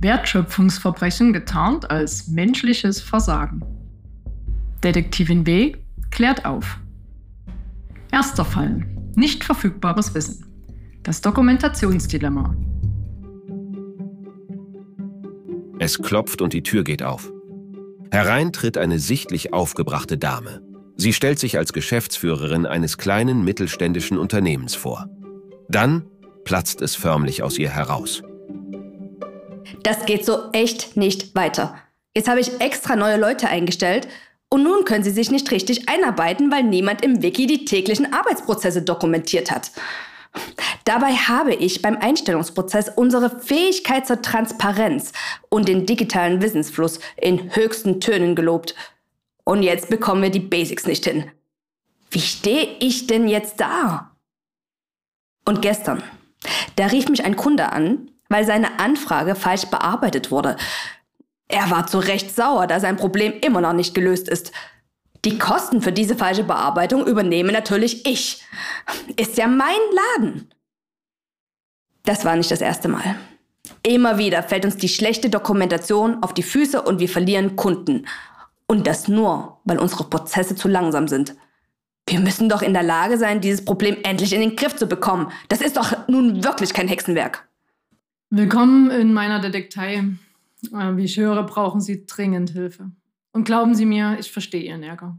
Wertschöpfungsverbrechen getarnt als menschliches Versagen. Detektivin W. klärt auf. Erster Fall. Nicht verfügbares Wissen. Das Dokumentationsdilemma. Es klopft und die Tür geht auf. Herein tritt eine sichtlich aufgebrachte Dame. Sie stellt sich als Geschäftsführerin eines kleinen mittelständischen Unternehmens vor. Dann platzt es förmlich aus ihr heraus. Das geht so echt nicht weiter. Jetzt habe ich extra neue Leute eingestellt und nun können sie sich nicht richtig einarbeiten, weil niemand im Wiki die täglichen Arbeitsprozesse dokumentiert hat. Dabei habe ich beim Einstellungsprozess unsere Fähigkeit zur Transparenz und den digitalen Wissensfluss in höchsten Tönen gelobt. Und jetzt bekommen wir die Basics nicht hin. Wie stehe ich denn jetzt da? Und gestern, da rief mich ein Kunde an, weil seine Anfrage falsch bearbeitet wurde. Er war zu Recht sauer, da sein Problem immer noch nicht gelöst ist. Die Kosten für diese falsche Bearbeitung übernehme natürlich ich. Ist ja mein Laden. Das war nicht das erste Mal. Immer wieder fällt uns die schlechte Dokumentation auf die Füße und wir verlieren Kunden. Und das nur, weil unsere Prozesse zu langsam sind. Wir müssen doch in der Lage sein, dieses Problem endlich in den Griff zu bekommen. Das ist doch nun wirklich kein Hexenwerk. Willkommen in meiner Detektei. Äh, wie ich höre, brauchen Sie dringend Hilfe. Und glauben Sie mir, ich verstehe Ihren Ärger.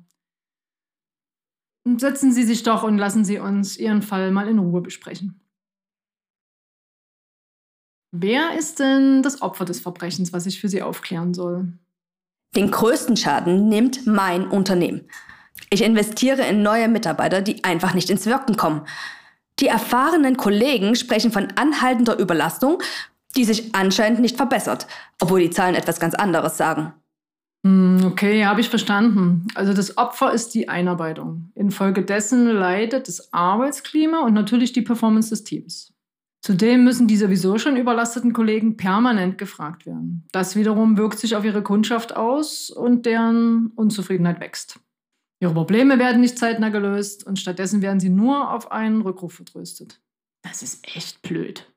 Setzen Sie sich doch und lassen Sie uns Ihren Fall mal in Ruhe besprechen. Wer ist denn das Opfer des Verbrechens, was ich für Sie aufklären soll? Den größten Schaden nimmt mein Unternehmen. Ich investiere in neue Mitarbeiter, die einfach nicht ins Wirken kommen. Die erfahrenen Kollegen sprechen von anhaltender Überlastung, die sich anscheinend nicht verbessert, obwohl die Zahlen etwas ganz anderes sagen. Hm, okay, habe ich verstanden. Also das Opfer ist die Einarbeitung. Infolgedessen leidet das Arbeitsklima und natürlich die Performance des Teams. Zudem müssen die sowieso schon überlasteten Kollegen permanent gefragt werden. Das wiederum wirkt sich auf ihre Kundschaft aus und deren Unzufriedenheit wächst. Ihre Probleme werden nicht zeitnah gelöst und stattdessen werden sie nur auf einen Rückruf vertröstet. Das ist echt blöd.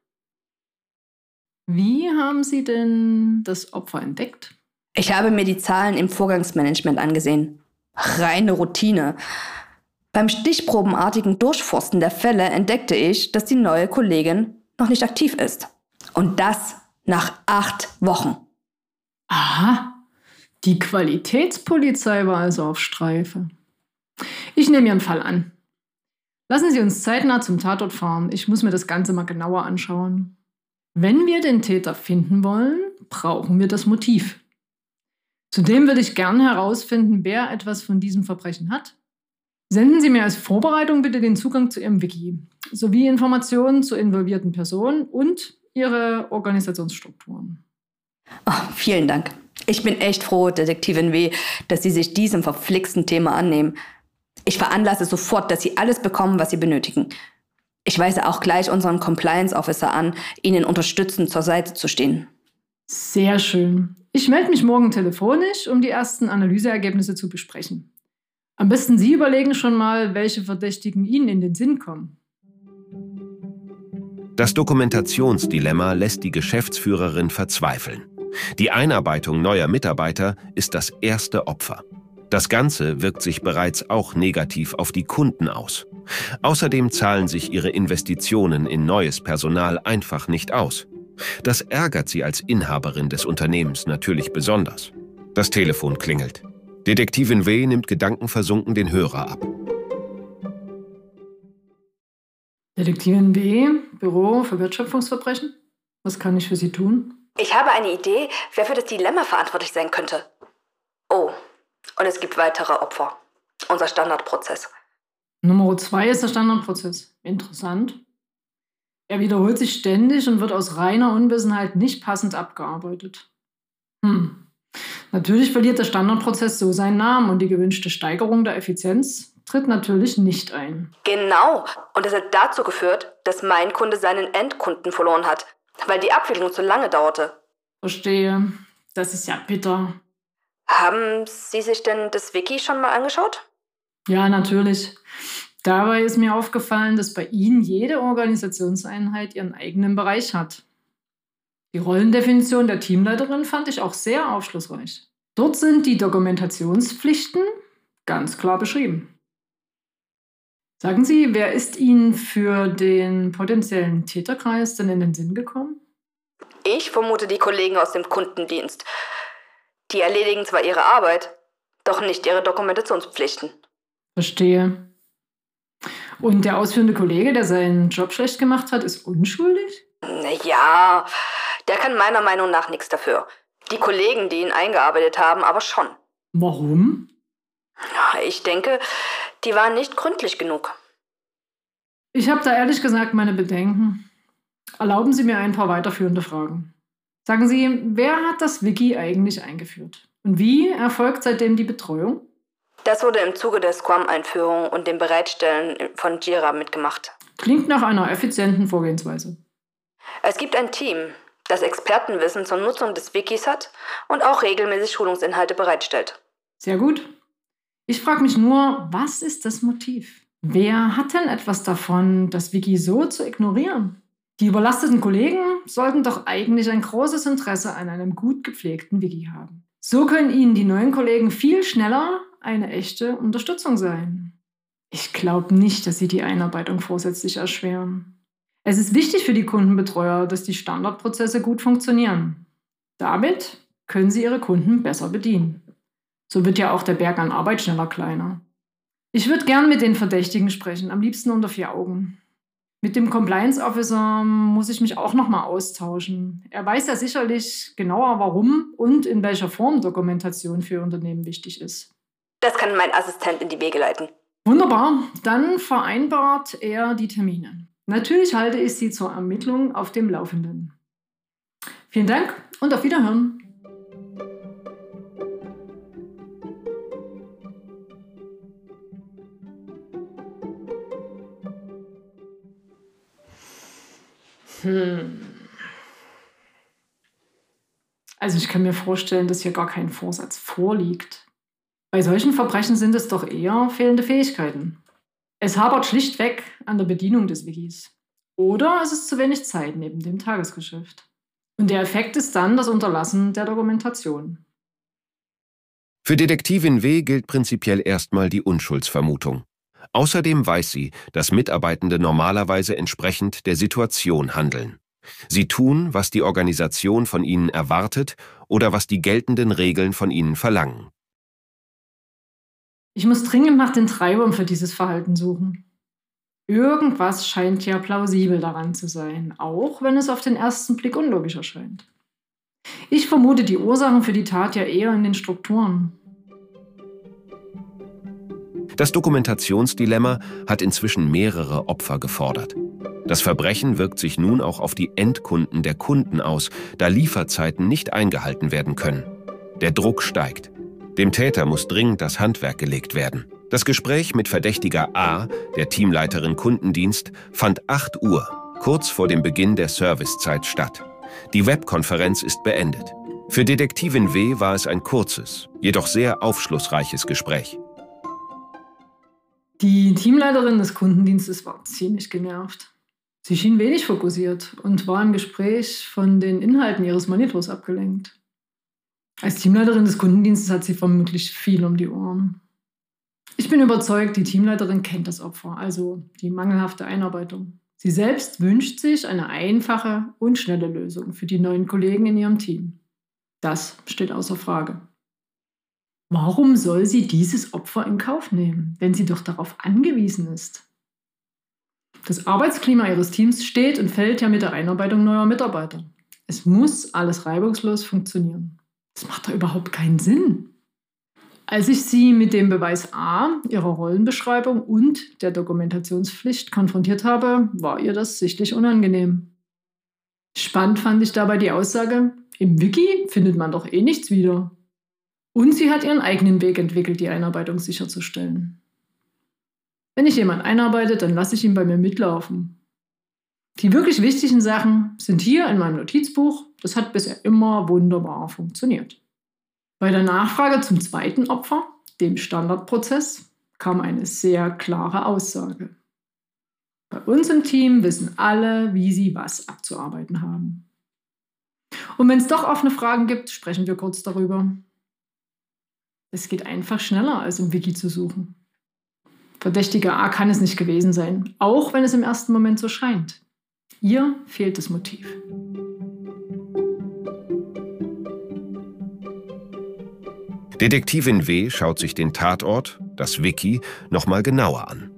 Wie haben Sie denn das Opfer entdeckt? Ich habe mir die Zahlen im Vorgangsmanagement angesehen. Reine Routine. Beim stichprobenartigen Durchforsten der Fälle entdeckte ich, dass die neue Kollegin noch nicht aktiv ist. Und das nach acht Wochen. Aha, die Qualitätspolizei war also auf Streife. Ich nehme Ihren Fall an. Lassen Sie uns zeitnah zum Tatort fahren. Ich muss mir das Ganze mal genauer anschauen. Wenn wir den Täter finden wollen, brauchen wir das Motiv. Zudem würde ich gern herausfinden, wer etwas von diesem Verbrechen hat. Senden Sie mir als Vorbereitung bitte den Zugang zu Ihrem Wiki sowie Informationen zu involvierten Personen und Ihre Organisationsstrukturen. Oh, vielen Dank. Ich bin echt froh, Detektivin W., dass Sie sich diesem verflixten Thema annehmen. Ich veranlasse sofort, dass Sie alles bekommen, was Sie benötigen. Ich weise auch gleich unseren Compliance Officer an, Ihnen unterstützend zur Seite zu stehen. Sehr schön. Ich melde mich morgen telefonisch, um die ersten Analyseergebnisse zu besprechen. Am besten Sie überlegen schon mal, welche Verdächtigen Ihnen in den Sinn kommen. Das Dokumentationsdilemma lässt die Geschäftsführerin verzweifeln. Die Einarbeitung neuer Mitarbeiter ist das erste Opfer. Das Ganze wirkt sich bereits auch negativ auf die Kunden aus. Außerdem zahlen sich ihre Investitionen in neues Personal einfach nicht aus. Das ärgert sie als Inhaberin des Unternehmens natürlich besonders. Das Telefon klingelt. Detektivin W. nimmt gedankenversunken den Hörer ab. Detektivin W., Büro für Wertschöpfungsverbrechen. Was kann ich für Sie tun? Ich habe eine Idee, wer für das Dilemma verantwortlich sein könnte. Oh, und es gibt weitere Opfer. Unser Standardprozess. Nummer zwei ist der Standardprozess. Interessant. Er wiederholt sich ständig und wird aus reiner Unwissenheit nicht passend abgearbeitet. Hm. Natürlich verliert der Standardprozess so seinen Namen und die gewünschte Steigerung der Effizienz tritt natürlich nicht ein. Genau. Und das hat dazu geführt, dass mein Kunde seinen Endkunden verloren hat, weil die Abwicklung zu lange dauerte. Verstehe. Das ist ja bitter. Haben Sie sich denn das Wiki schon mal angeschaut? Ja, natürlich. Dabei ist mir aufgefallen, dass bei Ihnen jede Organisationseinheit ihren eigenen Bereich hat. Die Rollendefinition der Teamleiterin fand ich auch sehr aufschlussreich. Dort sind die Dokumentationspflichten ganz klar beschrieben. Sagen Sie, wer ist Ihnen für den potenziellen Täterkreis denn in den Sinn gekommen? Ich vermute die Kollegen aus dem Kundendienst. Die erledigen zwar ihre Arbeit, doch nicht ihre Dokumentationspflichten. Verstehe. Und der ausführende Kollege, der seinen Job schlecht gemacht hat, ist unschuldig? Naja, der kann meiner Meinung nach nichts dafür. Die Kollegen, die ihn eingearbeitet haben, aber schon. Warum? Ich denke, die waren nicht gründlich genug. Ich habe da ehrlich gesagt meine Bedenken. Erlauben Sie mir ein paar weiterführende Fragen. Sagen Sie, wer hat das Wiki eigentlich eingeführt? Und wie erfolgt seitdem die Betreuung? Das wurde im Zuge der Scrum-Einführung und dem Bereitstellen von Jira mitgemacht. Klingt nach einer effizienten Vorgehensweise. Es gibt ein Team, das Expertenwissen zur Nutzung des Wikis hat und auch regelmäßig Schulungsinhalte bereitstellt. Sehr gut. Ich frage mich nur, was ist das Motiv? Wer hat denn etwas davon, das Wiki so zu ignorieren? Die überlasteten Kollegen sollten doch eigentlich ein großes Interesse an einem gut gepflegten Wiki haben. So können ihnen die neuen Kollegen viel schneller eine echte Unterstützung sein. Ich glaube nicht, dass sie die Einarbeitung vorsätzlich erschweren. Es ist wichtig für die Kundenbetreuer, dass die Standardprozesse gut funktionieren. Damit können sie ihre Kunden besser bedienen. So wird ja auch der Berg an Arbeit schneller kleiner. Ich würde gern mit den Verdächtigen sprechen, am liebsten unter vier Augen. Mit dem Compliance Officer muss ich mich auch nochmal austauschen. Er weiß ja sicherlich genauer, warum und in welcher Form Dokumentation für Unternehmen wichtig ist. Das kann mein Assistent in die Wege leiten. Wunderbar, dann vereinbart er die Termine. Natürlich halte ich Sie zur Ermittlung auf dem Laufenden. Vielen Dank und auf Wiederhören. Hm. Also ich kann mir vorstellen, dass hier gar kein Vorsatz vorliegt. Bei solchen Verbrechen sind es doch eher fehlende Fähigkeiten. Es hapert schlichtweg an der Bedienung des Wikis. Oder es ist zu wenig Zeit neben dem Tagesgeschäft. Und der Effekt ist dann das Unterlassen der Dokumentation. Für Detektivin W gilt prinzipiell erstmal die Unschuldsvermutung. Außerdem weiß sie, dass Mitarbeitende normalerweise entsprechend der Situation handeln. Sie tun, was die Organisation von ihnen erwartet oder was die geltenden Regeln von ihnen verlangen. Ich muss dringend nach den Treibern für dieses Verhalten suchen. Irgendwas scheint ja plausibel daran zu sein, auch wenn es auf den ersten Blick unlogisch erscheint. Ich vermute die Ursachen für die Tat ja eher in den Strukturen. Das Dokumentationsdilemma hat inzwischen mehrere Opfer gefordert. Das Verbrechen wirkt sich nun auch auf die Endkunden der Kunden aus, da Lieferzeiten nicht eingehalten werden können. Der Druck steigt. Dem Täter muss dringend das Handwerk gelegt werden. Das Gespräch mit Verdächtiger A, der Teamleiterin Kundendienst, fand 8 Uhr, kurz vor dem Beginn der Servicezeit statt. Die Webkonferenz ist beendet. Für Detektivin W war es ein kurzes, jedoch sehr aufschlussreiches Gespräch. Die Teamleiterin des Kundendienstes war ziemlich genervt. Sie schien wenig fokussiert und war im Gespräch von den Inhalten ihres Monitors abgelenkt. Als Teamleiterin des Kundendienstes hat sie vermutlich viel um die Ohren. Ich bin überzeugt, die Teamleiterin kennt das Opfer, also die mangelhafte Einarbeitung. Sie selbst wünscht sich eine einfache und schnelle Lösung für die neuen Kollegen in ihrem Team. Das steht außer Frage. Warum soll sie dieses Opfer in Kauf nehmen, wenn sie doch darauf angewiesen ist? Das Arbeitsklima ihres Teams steht und fällt ja mit der Einarbeitung neuer Mitarbeiter. Es muss alles reibungslos funktionieren. Das macht doch überhaupt keinen Sinn. Als ich sie mit dem Beweis A ihrer Rollenbeschreibung und der Dokumentationspflicht konfrontiert habe, war ihr das sichtlich unangenehm. Spannend fand ich dabei die Aussage, im Wiki findet man doch eh nichts wieder. Und sie hat ihren eigenen Weg entwickelt, die Einarbeitung sicherzustellen. Wenn ich jemanden einarbeite, dann lasse ich ihn bei mir mitlaufen. Die wirklich wichtigen Sachen sind hier in meinem Notizbuch. Das hat bisher immer wunderbar funktioniert. Bei der Nachfrage zum zweiten Opfer, dem Standardprozess, kam eine sehr klare Aussage. Bei uns im Team wissen alle, wie sie was abzuarbeiten haben. Und wenn es doch offene Fragen gibt, sprechen wir kurz darüber. Es geht einfach schneller, als im Wiki zu suchen. Verdächtiger A kann es nicht gewesen sein, auch wenn es im ersten Moment so scheint. Ihr fehlt das Motiv. Detektivin W. schaut sich den Tatort, das Wiki, nochmal genauer an.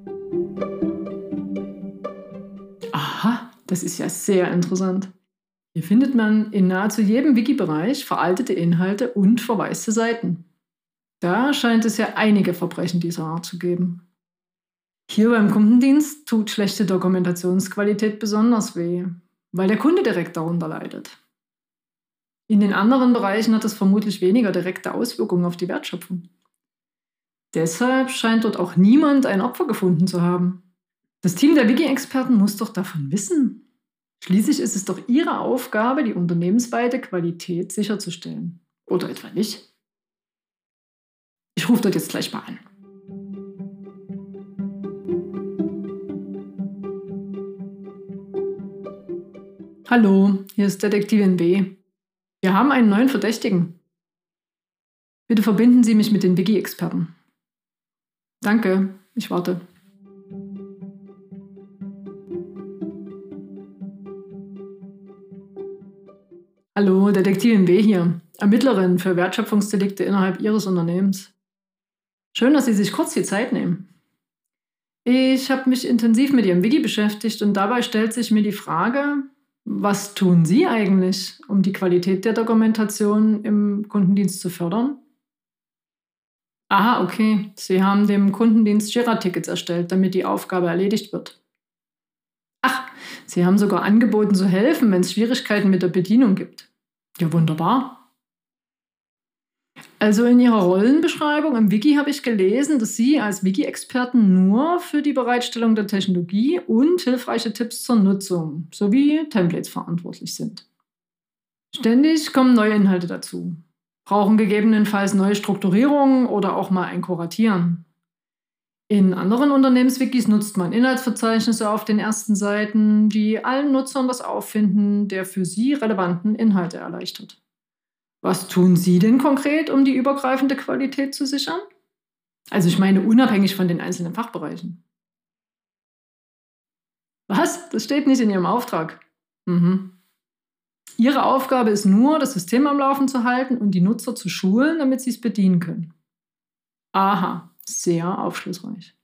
Aha, das ist ja sehr interessant. Hier findet man in nahezu jedem Wiki-Bereich veraltete Inhalte und verwaiste Seiten. Da scheint es ja einige Verbrechen dieser Art zu geben. Hier beim Kundendienst tut schlechte Dokumentationsqualität besonders weh, weil der Kunde direkt darunter leidet. In den anderen Bereichen hat es vermutlich weniger direkte Auswirkungen auf die Wertschöpfung. Deshalb scheint dort auch niemand ein Opfer gefunden zu haben. Das Team der Wiki-Experten muss doch davon wissen. Schließlich ist es doch ihre Aufgabe, die unternehmensweite Qualität sicherzustellen. Oder etwa nicht? Ich rufe dort jetzt gleich mal an. Hallo, hier ist Detektivin B. Wir haben einen neuen Verdächtigen. Bitte verbinden Sie mich mit den Wiki-Experten. Danke, ich warte. Hallo, Detektivin W hier, Ermittlerin für Wertschöpfungsdelikte innerhalb Ihres Unternehmens. Schön, dass Sie sich kurz die Zeit nehmen. Ich habe mich intensiv mit Ihrem Wiki beschäftigt und dabei stellt sich mir die Frage, was tun Sie eigentlich, um die Qualität der Dokumentation im Kundendienst zu fördern? Aha, okay. Sie haben dem Kundendienst Jira-Tickets erstellt, damit die Aufgabe erledigt wird. Ach, Sie haben sogar angeboten zu helfen, wenn es Schwierigkeiten mit der Bedienung gibt. Ja, wunderbar. Also in Ihrer Rollenbeschreibung im Wiki habe ich gelesen, dass Sie als Wiki-Experten nur für die Bereitstellung der Technologie und hilfreiche Tipps zur Nutzung sowie Templates verantwortlich sind. Ständig kommen neue Inhalte dazu, brauchen gegebenenfalls neue Strukturierungen oder auch mal ein Kuratieren. In anderen Unternehmenswikis nutzt man Inhaltsverzeichnisse auf den ersten Seiten, die allen Nutzern das Auffinden der für sie relevanten Inhalte erleichtert. Was tun Sie denn konkret, um die übergreifende Qualität zu sichern? Also ich meine unabhängig von den einzelnen Fachbereichen. Was? Das steht nicht in Ihrem Auftrag. Mhm. Ihre Aufgabe ist nur, das System am Laufen zu halten und die Nutzer zu schulen, damit sie es bedienen können. Aha, sehr aufschlussreich.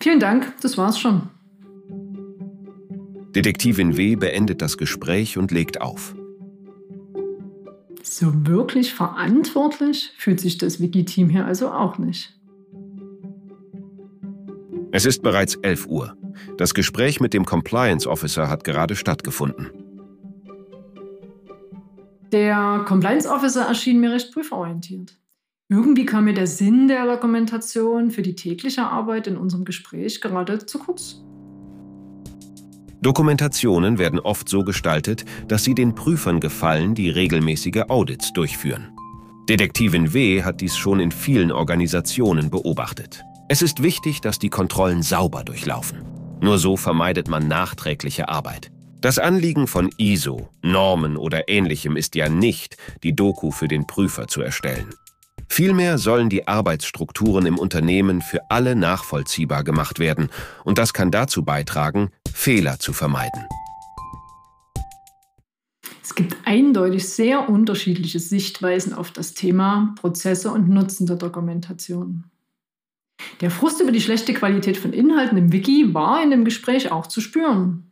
Vielen Dank, das war's schon. Detektivin W beendet das Gespräch und legt auf. So wirklich verantwortlich fühlt sich das Wiki-Team hier also auch nicht. Es ist bereits 11 Uhr. Das Gespräch mit dem Compliance Officer hat gerade stattgefunden. Der Compliance Officer erschien mir recht prüforientiert. Irgendwie kam mir der Sinn der Dokumentation für die tägliche Arbeit in unserem Gespräch gerade zu kurz. Dokumentationen werden oft so gestaltet, dass sie den Prüfern gefallen, die regelmäßige Audits durchführen. Detektivin W. hat dies schon in vielen Organisationen beobachtet. Es ist wichtig, dass die Kontrollen sauber durchlaufen. Nur so vermeidet man nachträgliche Arbeit. Das Anliegen von ISO, Normen oder ähnlichem ist ja nicht, die Doku für den Prüfer zu erstellen. Vielmehr sollen die Arbeitsstrukturen im Unternehmen für alle nachvollziehbar gemacht werden und das kann dazu beitragen, Fehler zu vermeiden. Es gibt eindeutig sehr unterschiedliche Sichtweisen auf das Thema Prozesse und Nutzen der Dokumentation. Der Frust über die schlechte Qualität von Inhalten im Wiki war in dem Gespräch auch zu spüren.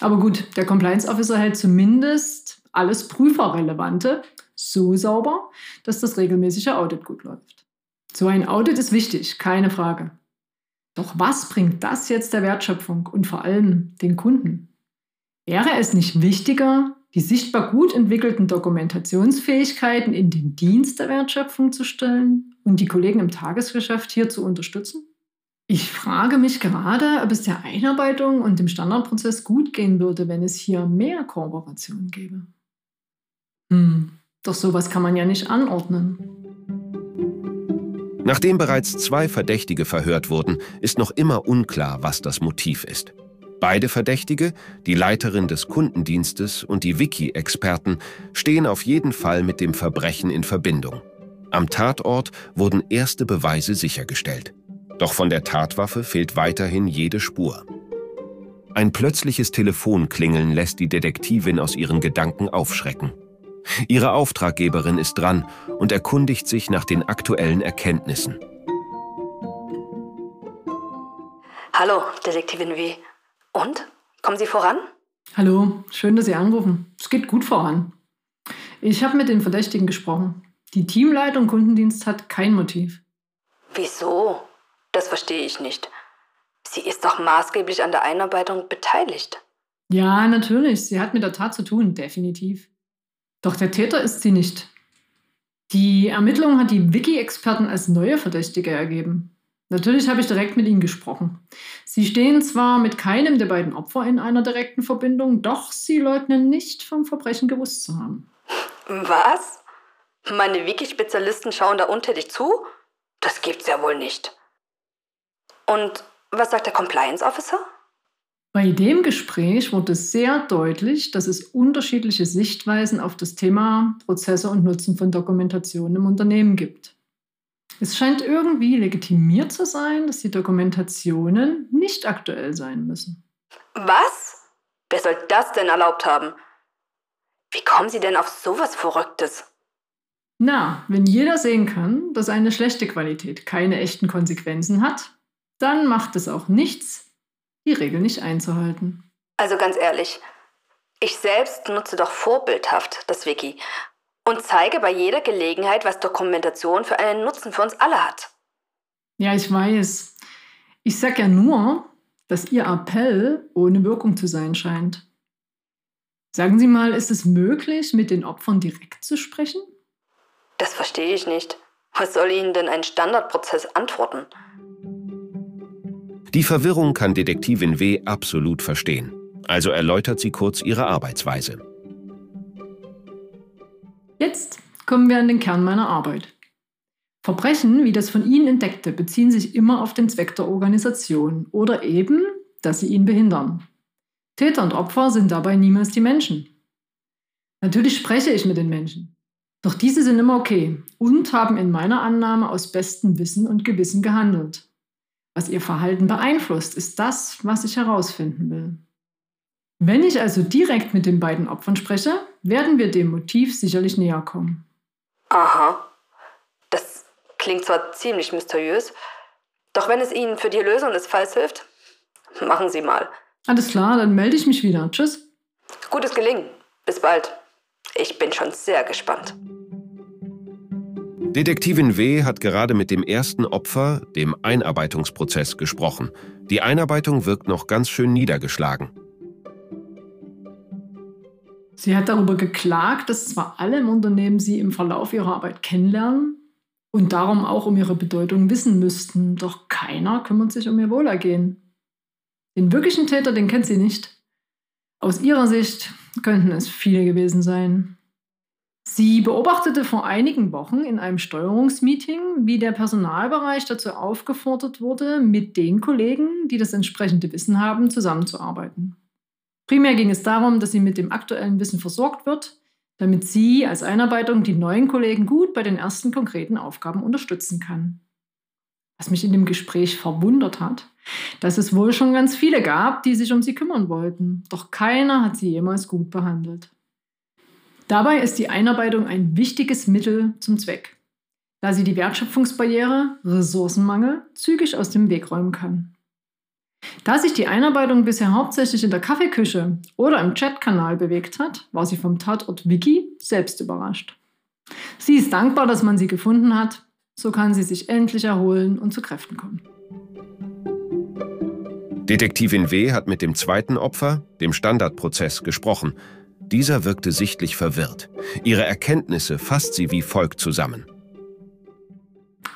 Aber gut, der Compliance Officer hält zumindest alles Prüferrelevante so sauber, dass das regelmäßige Audit gut läuft. So ein Audit ist wichtig, keine Frage. Doch was bringt das jetzt der Wertschöpfung und vor allem den Kunden? Wäre es nicht wichtiger, die sichtbar gut entwickelten Dokumentationsfähigkeiten in den Dienst der Wertschöpfung zu stellen und die Kollegen im Tagesgeschäft hier zu unterstützen? Ich frage mich gerade, ob es der Einarbeitung und dem Standardprozess gut gehen würde, wenn es hier mehr Kooperation gäbe. Hm, doch sowas kann man ja nicht anordnen. Nachdem bereits zwei Verdächtige verhört wurden, ist noch immer unklar, was das Motiv ist. Beide Verdächtige, die Leiterin des Kundendienstes und die Wiki-Experten, stehen auf jeden Fall mit dem Verbrechen in Verbindung. Am Tatort wurden erste Beweise sichergestellt. Doch von der Tatwaffe fehlt weiterhin jede Spur. Ein plötzliches Telefonklingeln lässt die Detektivin aus ihren Gedanken aufschrecken. Ihre Auftraggeberin ist dran und erkundigt sich nach den aktuellen Erkenntnissen. Hallo, Detektivin W. Und? Kommen Sie voran? Hallo, schön, dass Sie anrufen. Es geht gut voran. Ich habe mit den Verdächtigen gesprochen. Die Teamleitung Kundendienst hat kein Motiv. Wieso? Das verstehe ich nicht. Sie ist doch maßgeblich an der Einarbeitung beteiligt. Ja, natürlich. Sie hat mit der Tat zu tun, definitiv. Doch der Täter ist sie nicht. Die Ermittlung hat die Wiki-Experten als neue Verdächtige ergeben. Natürlich habe ich direkt mit ihnen gesprochen. Sie stehen zwar mit keinem der beiden Opfer in einer direkten Verbindung, doch sie leugnen nicht, vom Verbrechen gewusst zu haben. Was? Meine Wiki-Spezialisten schauen da untätig zu? Das gibt's ja wohl nicht. Und was sagt der Compliance Officer? Bei dem Gespräch wurde sehr deutlich, dass es unterschiedliche Sichtweisen auf das Thema Prozesse und Nutzen von Dokumentation im Unternehmen gibt. Es scheint irgendwie legitimiert zu sein, dass die Dokumentationen nicht aktuell sein müssen. Was? Wer soll das denn erlaubt haben? Wie kommen Sie denn auf sowas Verrücktes? Na, wenn jeder sehen kann, dass eine schlechte Qualität keine echten Konsequenzen hat, dann macht es auch nichts, die Regel nicht einzuhalten. Also ganz ehrlich, ich selbst nutze doch vorbildhaft das Wiki und zeige bei jeder Gelegenheit, was Dokumentation für einen Nutzen für uns alle hat. Ja, ich weiß. Ich sag ja nur, dass Ihr Appell ohne Wirkung zu sein scheint. Sagen Sie mal, ist es möglich, mit den Opfern direkt zu sprechen? Das verstehe ich nicht. Was soll Ihnen denn ein Standardprozess antworten? Die Verwirrung kann Detektivin W. absolut verstehen. Also erläutert sie kurz ihre Arbeitsweise. Jetzt kommen wir an den Kern meiner Arbeit. Verbrechen, wie das von Ihnen entdeckte, beziehen sich immer auf den Zweck der Organisation oder eben, dass sie ihn behindern. Täter und Opfer sind dabei niemals die Menschen. Natürlich spreche ich mit den Menschen. Doch diese sind immer okay und haben in meiner Annahme aus bestem Wissen und Gewissen gehandelt. Was ihr Verhalten beeinflusst, ist das, was ich herausfinden will. Wenn ich also direkt mit den beiden Opfern spreche, werden wir dem Motiv sicherlich näher kommen. Aha. Das klingt zwar ziemlich mysteriös, doch wenn es Ihnen für die Lösung des Falls hilft, machen Sie mal. Alles klar, dann melde ich mich wieder. Tschüss. Gutes Gelingen. Bis bald. Ich bin schon sehr gespannt. Detektivin W. hat gerade mit dem ersten Opfer, dem Einarbeitungsprozess, gesprochen. Die Einarbeitung wirkt noch ganz schön niedergeschlagen. Sie hat darüber geklagt, dass zwar alle im Unternehmen sie im Verlauf ihrer Arbeit kennenlernen und darum auch um ihre Bedeutung wissen müssten, doch keiner kümmert sich um ihr Wohlergehen. Den wirklichen Täter, den kennt sie nicht. Aus ihrer Sicht könnten es viele gewesen sein. Sie beobachtete vor einigen Wochen in einem Steuerungsmeeting, wie der Personalbereich dazu aufgefordert wurde, mit den Kollegen, die das entsprechende Wissen haben, zusammenzuarbeiten. Primär ging es darum, dass sie mit dem aktuellen Wissen versorgt wird, damit sie als Einarbeitung die neuen Kollegen gut bei den ersten konkreten Aufgaben unterstützen kann. Was mich in dem Gespräch verwundert hat, dass es wohl schon ganz viele gab, die sich um sie kümmern wollten, doch keiner hat sie jemals gut behandelt. Dabei ist die Einarbeitung ein wichtiges Mittel zum Zweck, da sie die Wertschöpfungsbarriere, Ressourcenmangel, zügig aus dem Weg räumen kann. Da sich die Einarbeitung bisher hauptsächlich in der Kaffeeküche oder im Chatkanal bewegt hat, war sie vom Tatort Wiki selbst überrascht. Sie ist dankbar, dass man sie gefunden hat, so kann sie sich endlich erholen und zu Kräften kommen. Detektivin W. hat mit dem zweiten Opfer, dem Standardprozess, gesprochen dieser wirkte sichtlich verwirrt. Ihre Erkenntnisse fasst sie wie folgt zusammen.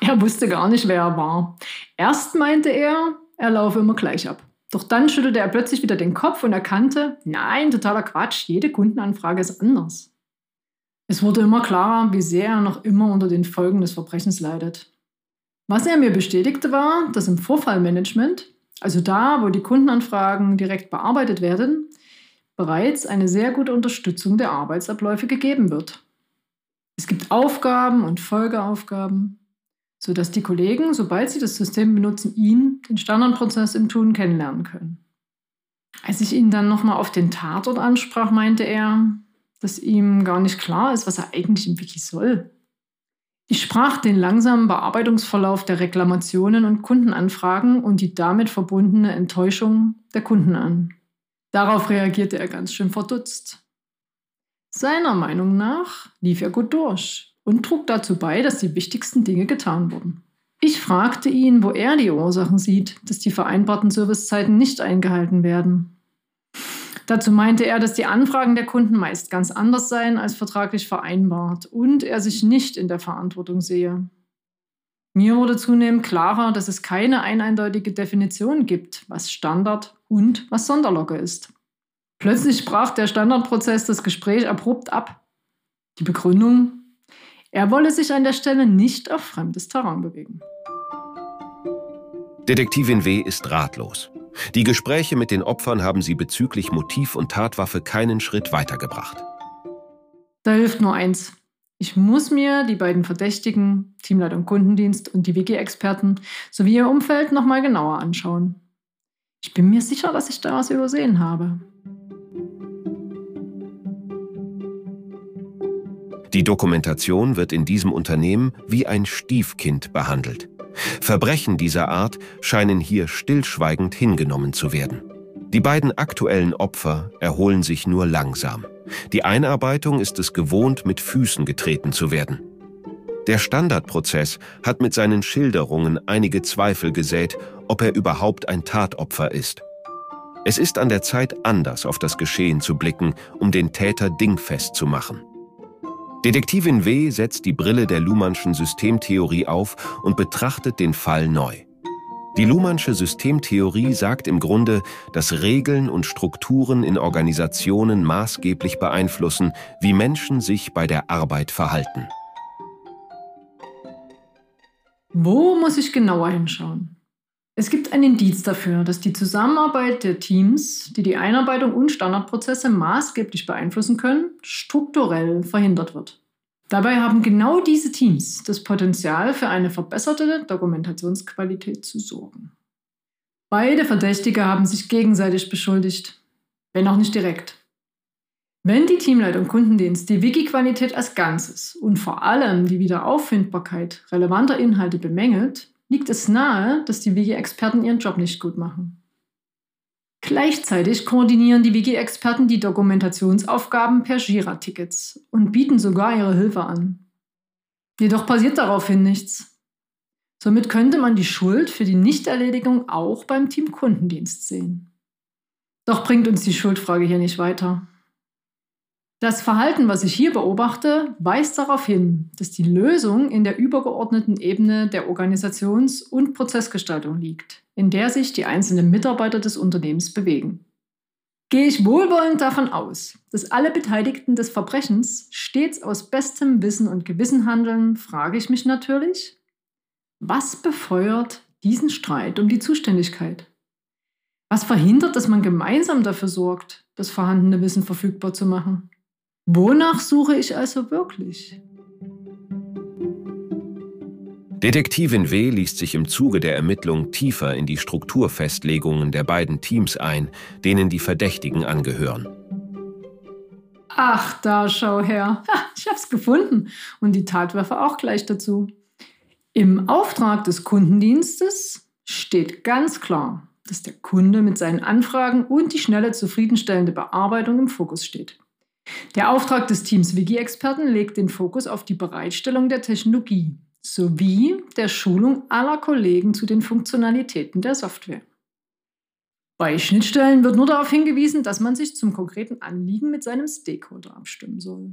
Er wusste gar nicht, wer er war. Erst meinte er, er laufe immer gleich ab. Doch dann schüttelte er plötzlich wieder den Kopf und erkannte, nein, totaler Quatsch, jede Kundenanfrage ist anders. Es wurde immer klarer, wie sehr er noch immer unter den Folgen des Verbrechens leidet. Was er mir bestätigte war, dass im Vorfallmanagement also da, wo die Kundenanfragen direkt bearbeitet werden, bereits eine sehr gute Unterstützung der Arbeitsabläufe gegeben wird. Es gibt Aufgaben und Folgeaufgaben, sodass die Kollegen, sobald sie das System benutzen, ihn, den Standardprozess im Tun, kennenlernen können. Als ich ihn dann nochmal auf den Tatort ansprach, meinte er, dass ihm gar nicht klar ist, was er eigentlich im Wiki soll. Ich sprach den langsamen Bearbeitungsverlauf der Reklamationen und Kundenanfragen und die damit verbundene Enttäuschung der Kunden an. Darauf reagierte er ganz schön verdutzt. Seiner Meinung nach lief er gut durch und trug dazu bei, dass die wichtigsten Dinge getan wurden. Ich fragte ihn, wo er die Ursachen sieht, dass die vereinbarten Servicezeiten nicht eingehalten werden. Dazu meinte er, dass die Anfragen der Kunden meist ganz anders seien als vertraglich vereinbart und er sich nicht in der Verantwortung sehe. Mir wurde zunehmend klarer, dass es keine eindeutige Definition gibt, was Standard und was Sonderlocke ist. Plötzlich brach der Standardprozess das Gespräch abrupt ab. Die Begründung? Er wolle sich an der Stelle nicht auf fremdes Terrain bewegen. Detektivin W. ist ratlos. Die Gespräche mit den Opfern haben sie bezüglich Motiv und Tatwaffe keinen Schritt weitergebracht. Da hilft nur eins. Ich muss mir die beiden Verdächtigen, Teamleitung Kundendienst und die WG-Experten sowie ihr Umfeld nochmal genauer anschauen. Ich bin mir sicher, dass ich da was übersehen habe. Die Dokumentation wird in diesem Unternehmen wie ein Stiefkind behandelt. Verbrechen dieser Art scheinen hier stillschweigend hingenommen zu werden. Die beiden aktuellen Opfer erholen sich nur langsam. Die Einarbeitung ist es gewohnt, mit Füßen getreten zu werden. Der Standardprozess hat mit seinen Schilderungen einige Zweifel gesät, ob er überhaupt ein Tatopfer ist. Es ist an der Zeit, anders auf das Geschehen zu blicken, um den Täter dingfest zu machen. Detektivin W. setzt die Brille der Luhmannschen Systemtheorie auf und betrachtet den Fall neu. Die Luhmannsche Systemtheorie sagt im Grunde, dass Regeln und Strukturen in Organisationen maßgeblich beeinflussen, wie Menschen sich bei der Arbeit verhalten. Wo muss ich genauer hinschauen? Es gibt ein Indiz dafür, dass die Zusammenarbeit der Teams, die die Einarbeitung und Standardprozesse maßgeblich beeinflussen können, strukturell verhindert wird. Dabei haben genau diese Teams das Potenzial für eine verbesserte Dokumentationsqualität zu sorgen. Beide Verdächtige haben sich gegenseitig beschuldigt, wenn auch nicht direkt. Wenn die Teamleitung Kundendienst die Wiki-Qualität als Ganzes und vor allem die Wiederauffindbarkeit relevanter Inhalte bemängelt, liegt es nahe, dass die Wiki-Experten ihren Job nicht gut machen. Gleichzeitig koordinieren die Wiki-Experten die Dokumentationsaufgaben per Jira-Tickets und bieten sogar ihre Hilfe an. Jedoch passiert daraufhin nichts. Somit könnte man die Schuld für die Nichterledigung auch beim Team Kundendienst sehen. Doch bringt uns die Schuldfrage hier nicht weiter. Das Verhalten, was ich hier beobachte, weist darauf hin, dass die Lösung in der übergeordneten Ebene der Organisations- und Prozessgestaltung liegt, in der sich die einzelnen Mitarbeiter des Unternehmens bewegen. Gehe ich wohlwollend davon aus, dass alle Beteiligten des Verbrechens stets aus bestem Wissen und Gewissen handeln, frage ich mich natürlich, was befeuert diesen Streit um die Zuständigkeit? Was verhindert, dass man gemeinsam dafür sorgt, das vorhandene Wissen verfügbar zu machen? Wonach suche ich also wirklich? Detektivin W. liest sich im Zuge der Ermittlung tiefer in die Strukturfestlegungen der beiden Teams ein, denen die Verdächtigen angehören. Ach, da schau her. Ha, ich hab's gefunden. Und die Tatwaffe auch gleich dazu. Im Auftrag des Kundendienstes steht ganz klar, dass der Kunde mit seinen Anfragen und die schnelle zufriedenstellende Bearbeitung im Fokus steht. Der Auftrag des Teams Wiki-Experten legt den Fokus auf die Bereitstellung der Technologie sowie der Schulung aller Kollegen zu den Funktionalitäten der Software. Bei Schnittstellen wird nur darauf hingewiesen, dass man sich zum konkreten Anliegen mit seinem Stakeholder abstimmen soll.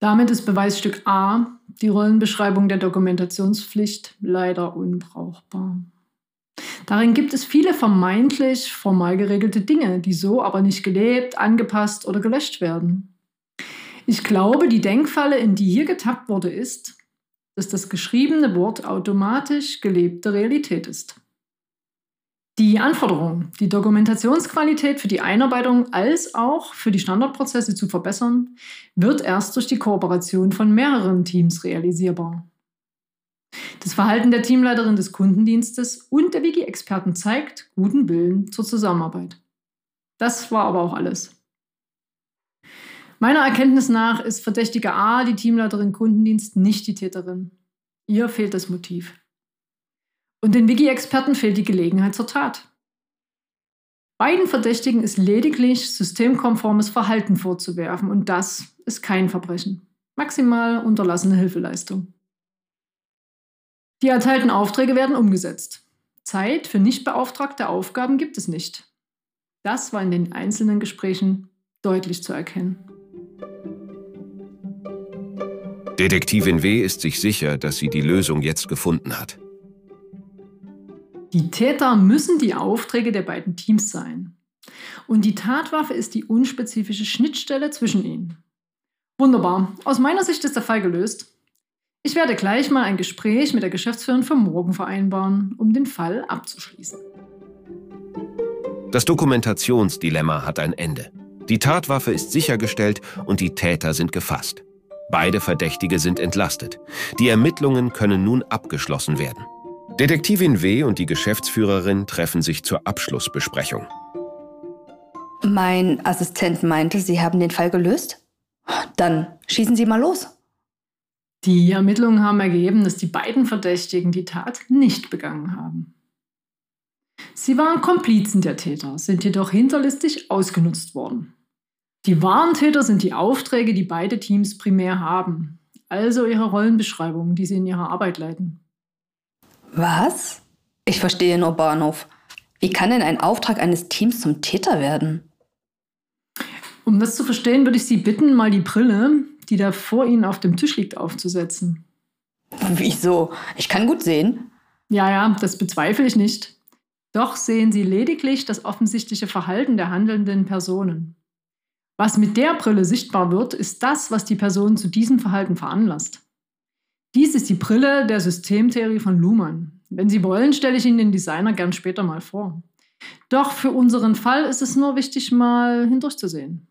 Damit ist Beweisstück A, die Rollenbeschreibung der Dokumentationspflicht, leider unbrauchbar. Darin gibt es viele vermeintlich formal geregelte Dinge, die so aber nicht gelebt, angepasst oder gelöscht werden. Ich glaube, die Denkfalle, in die hier getappt wurde, ist, dass das geschriebene Wort automatisch gelebte Realität ist. Die Anforderung, die Dokumentationsqualität für die Einarbeitung als auch für die Standardprozesse zu verbessern, wird erst durch die Kooperation von mehreren Teams realisierbar. Das Verhalten der Teamleiterin des Kundendienstes und der Wiki-Experten zeigt guten Willen zur Zusammenarbeit. Das war aber auch alles. Meiner Erkenntnis nach ist Verdächtige A, die Teamleiterin Kundendienst, nicht die Täterin. Ihr fehlt das Motiv. Und den Wiki-Experten fehlt die Gelegenheit zur Tat. Beiden Verdächtigen ist lediglich systemkonformes Verhalten vorzuwerfen und das ist kein Verbrechen. Maximal unterlassene Hilfeleistung. Die erteilten Aufträge werden umgesetzt. Zeit für nicht beauftragte Aufgaben gibt es nicht. Das war in den einzelnen Gesprächen deutlich zu erkennen. Detektivin W. ist sich sicher, dass sie die Lösung jetzt gefunden hat. Die Täter müssen die Aufträge der beiden Teams sein. Und die Tatwaffe ist die unspezifische Schnittstelle zwischen ihnen. Wunderbar. Aus meiner Sicht ist der Fall gelöst. Ich werde gleich mal ein Gespräch mit der Geschäftsführerin für morgen vereinbaren, um den Fall abzuschließen. Das Dokumentationsdilemma hat ein Ende. Die Tatwaffe ist sichergestellt und die Täter sind gefasst. Beide Verdächtige sind entlastet. Die Ermittlungen können nun abgeschlossen werden. Detektivin W. und die Geschäftsführerin treffen sich zur Abschlussbesprechung. Mein Assistent meinte, Sie haben den Fall gelöst? Dann schießen Sie mal los. Die Ermittlungen haben ergeben, dass die beiden Verdächtigen die Tat nicht begangen haben. Sie waren Komplizen der Täter, sind jedoch hinterlistig ausgenutzt worden. Die wahren Täter sind die Aufträge, die beide Teams primär haben, also ihre Rollenbeschreibungen, die sie in ihrer Arbeit leiten. Was? Ich verstehe nur Bahnhof. Wie kann denn ein Auftrag eines Teams zum Täter werden? Um das zu verstehen, würde ich Sie bitten, mal die Brille, die da vor Ihnen auf dem Tisch liegt, aufzusetzen. Wieso? Ich kann gut sehen. Ja, ja, das bezweifle ich nicht. Doch sehen Sie lediglich das offensichtliche Verhalten der handelnden Personen. Was mit der Brille sichtbar wird, ist das, was die Person zu diesem Verhalten veranlasst. Dies ist die Brille der Systemtheorie von Luhmann. Wenn Sie wollen, stelle ich Ihnen den Designer gern später mal vor. Doch für unseren Fall ist es nur wichtig, mal hindurchzusehen.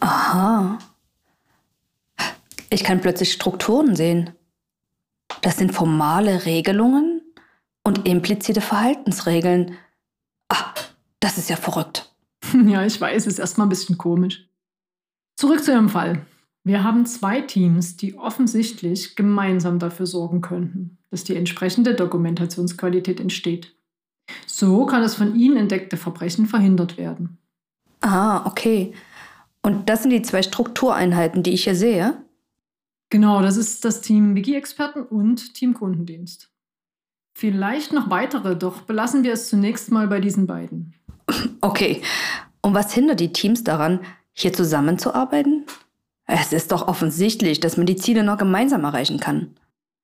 Aha. Ich kann plötzlich Strukturen sehen. Das sind formale Regelungen und implizite Verhaltensregeln. Ach, das ist ja verrückt. Ja, ich weiß, ist erstmal ein bisschen komisch. Zurück zu Ihrem Fall. Wir haben zwei Teams, die offensichtlich gemeinsam dafür sorgen könnten, dass die entsprechende Dokumentationsqualität entsteht. So kann das von Ihnen entdeckte Verbrechen verhindert werden. Ah, okay. Und das sind die zwei Struktureinheiten, die ich hier sehe? Genau, das ist das Team Wiki-Experten und Team Kundendienst. Vielleicht noch weitere, doch belassen wir es zunächst mal bei diesen beiden. Okay. Und was hindert die Teams daran, hier zusammenzuarbeiten? Es ist doch offensichtlich, dass man die Ziele noch gemeinsam erreichen kann.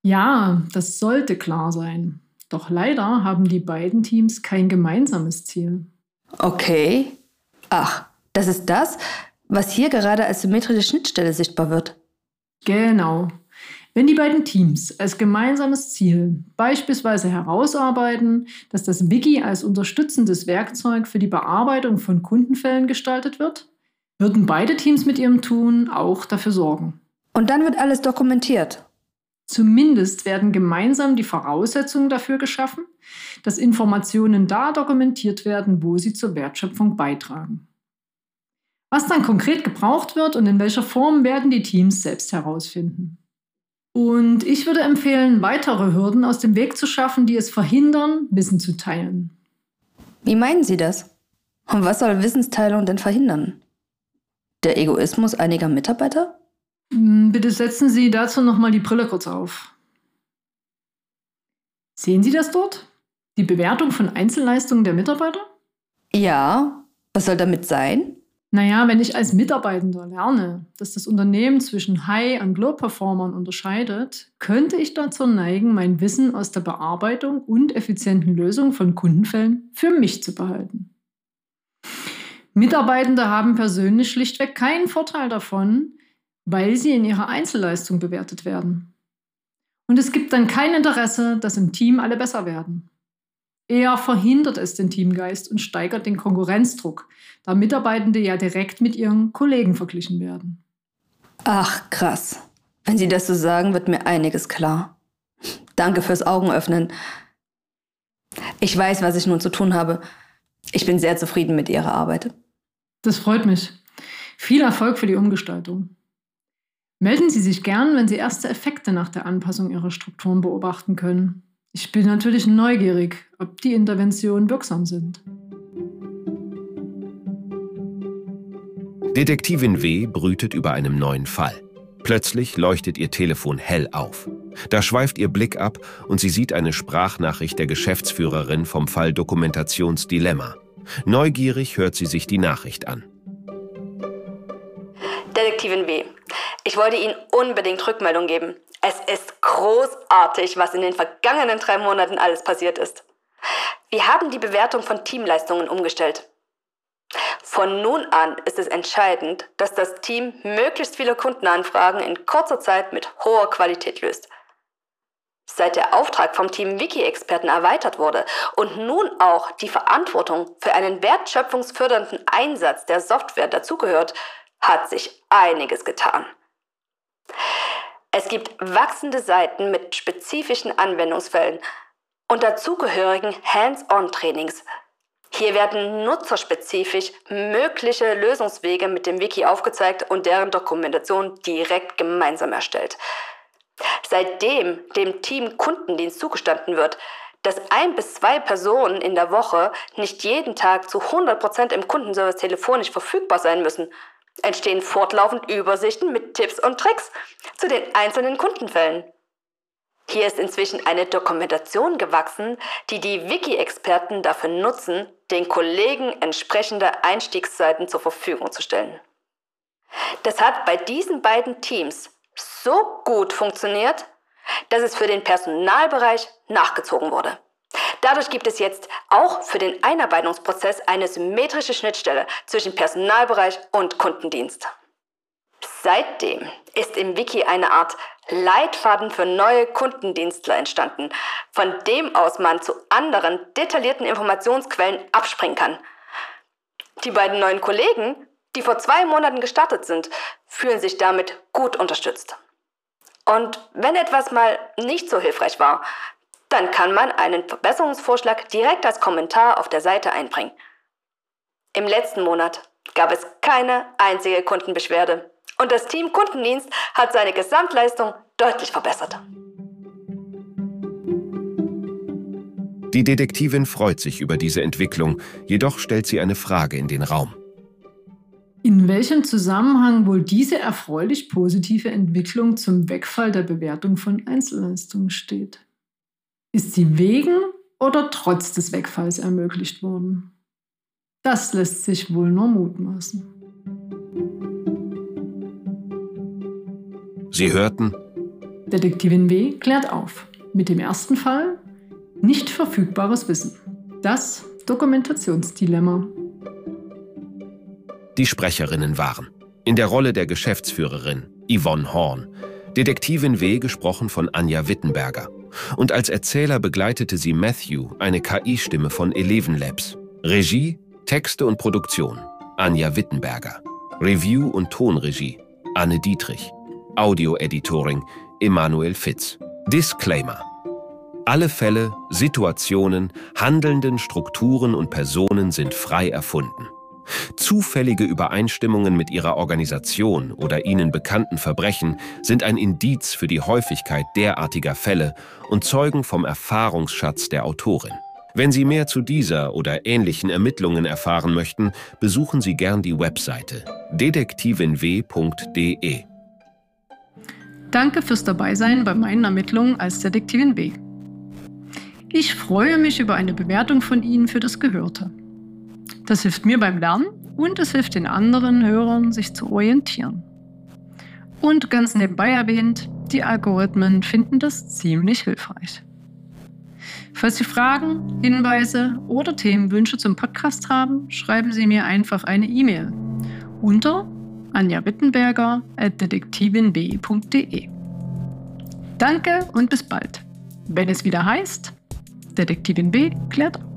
Ja, das sollte klar sein. Doch leider haben die beiden Teams kein gemeinsames Ziel. Okay. Ach, das ist das, was hier gerade als symmetrische Schnittstelle sichtbar wird. Genau. Wenn die beiden Teams als gemeinsames Ziel beispielsweise herausarbeiten, dass das Wiki als unterstützendes Werkzeug für die Bearbeitung von Kundenfällen gestaltet wird, würden beide Teams mit ihrem Tun auch dafür sorgen. Und dann wird alles dokumentiert. Zumindest werden gemeinsam die Voraussetzungen dafür geschaffen, dass Informationen da dokumentiert werden, wo sie zur Wertschöpfung beitragen. Was dann konkret gebraucht wird und in welcher Form werden die Teams selbst herausfinden. Und ich würde empfehlen, weitere Hürden aus dem Weg zu schaffen, die es verhindern, Wissen zu teilen. Wie meinen Sie das? Und was soll Wissensteilung denn verhindern? Der Egoismus einiger Mitarbeiter? Hm, bitte setzen Sie dazu nochmal die Brille kurz auf. Sehen Sie das dort? Die Bewertung von Einzelleistungen der Mitarbeiter? Ja. Was soll damit sein? Naja, wenn ich als Mitarbeitender lerne, dass das Unternehmen zwischen High- und Low-Performern unterscheidet, könnte ich dazu neigen, mein Wissen aus der Bearbeitung und effizienten Lösung von Kundenfällen für mich zu behalten. Mitarbeitende haben persönlich schlichtweg keinen Vorteil davon, weil sie in ihrer Einzelleistung bewertet werden. Und es gibt dann kein Interesse, dass im Team alle besser werden. Eher verhindert es den Teamgeist und steigert den Konkurrenzdruck, da Mitarbeitende ja direkt mit ihren Kollegen verglichen werden. Ach, krass. Wenn Sie das so sagen, wird mir einiges klar. Danke fürs Augenöffnen. Ich weiß, was ich nun zu tun habe. Ich bin sehr zufrieden mit Ihrer Arbeit. Das freut mich. Viel Erfolg für die Umgestaltung. Melden Sie sich gern, wenn Sie erste Effekte nach der Anpassung Ihrer Strukturen beobachten können. Ich bin natürlich neugierig, ob die Interventionen wirksam sind. Detektivin W. brütet über einem neuen Fall. Plötzlich leuchtet ihr Telefon hell auf. Da schweift ihr Blick ab und sie sieht eine Sprachnachricht der Geschäftsführerin vom Fall Dokumentationsdilemma. Neugierig hört sie sich die Nachricht an. Detektivin W. Ich wollte Ihnen unbedingt Rückmeldung geben. Es ist großartig, was in den vergangenen drei Monaten alles passiert ist. Wir haben die Bewertung von Teamleistungen umgestellt. Von nun an ist es entscheidend, dass das Team möglichst viele Kundenanfragen in kurzer Zeit mit hoher Qualität löst. Seit der Auftrag vom Team Wiki-Experten erweitert wurde und nun auch die Verantwortung für einen wertschöpfungsfördernden Einsatz der Software dazugehört, hat sich einiges getan. Es gibt wachsende Seiten mit spezifischen Anwendungsfällen und dazugehörigen Hands-on-Trainings. Hier werden nutzerspezifisch mögliche Lösungswege mit dem Wiki aufgezeigt und deren Dokumentation direkt gemeinsam erstellt. Seitdem dem Team Kundendienst zugestanden wird, dass ein bis zwei Personen in der Woche nicht jeden Tag zu 100 Prozent im Kundenservice telefonisch verfügbar sein müssen, entstehen fortlaufend Übersichten mit Tipps und Tricks zu den einzelnen Kundenfällen. Hier ist inzwischen eine Dokumentation gewachsen, die die Wiki-Experten dafür nutzen, den Kollegen entsprechende Einstiegsseiten zur Verfügung zu stellen. Das hat bei diesen beiden Teams so gut funktioniert, dass es für den Personalbereich nachgezogen wurde. Dadurch gibt es jetzt auch für den Einarbeitungsprozess eine symmetrische Schnittstelle zwischen Personalbereich und Kundendienst. Seitdem ist im Wiki eine Art Leitfaden für neue Kundendienstler entstanden, von dem aus man zu anderen detaillierten Informationsquellen abspringen kann. Die beiden neuen Kollegen, die vor zwei Monaten gestartet sind, fühlen sich damit gut unterstützt. Und wenn etwas mal nicht so hilfreich war, dann kann man einen Verbesserungsvorschlag direkt als Kommentar auf der Seite einbringen. Im letzten Monat gab es keine einzige Kundenbeschwerde und das Team Kundendienst hat seine Gesamtleistung deutlich verbessert. Die Detektivin freut sich über diese Entwicklung, jedoch stellt sie eine Frage in den Raum. In welchem Zusammenhang wohl diese erfreulich positive Entwicklung zum Wegfall der Bewertung von Einzelleistungen steht? Ist sie wegen oder trotz des Wegfalls ermöglicht worden? Das lässt sich wohl nur mutmaßen. Sie hörten. Detektivin W. klärt auf. Mit dem ersten Fall nicht verfügbares Wissen. Das Dokumentationsdilemma. Die Sprecherinnen waren in der Rolle der Geschäftsführerin Yvonne Horn, Detektivin W. gesprochen von Anja Wittenberger. Und als Erzähler begleitete sie Matthew, eine KI-Stimme von Eleven Labs. Regie, Texte und Produktion Anja Wittenberger. Review und Tonregie Anne Dietrich. Audio-Editoring Emanuel Fitz. Disclaimer. Alle Fälle, Situationen, handelnden Strukturen und Personen sind frei erfunden. Zufällige Übereinstimmungen mit ihrer Organisation oder ihnen bekannten Verbrechen sind ein Indiz für die Häufigkeit derartiger Fälle und zeugen vom Erfahrungsschatz der Autorin. Wenn Sie mehr zu dieser oder ähnlichen Ermittlungen erfahren möchten, besuchen Sie gern die Webseite detektivinw.de. Danke fürs Dabeisein bei meinen Ermittlungen als Detektivin W. Ich freue mich über eine Bewertung von Ihnen für das Gehörte. Das hilft mir beim Lernen und es hilft den anderen Hörern, sich zu orientieren. Und ganz nebenbei erwähnt, die Algorithmen finden das ziemlich hilfreich. Falls Sie Fragen, Hinweise oder Themenwünsche zum Podcast haben, schreiben Sie mir einfach eine E-Mail unter anjawittenberger.detektivinb.de. Danke und bis bald, wenn es wieder heißt Detektivin B klärt auf.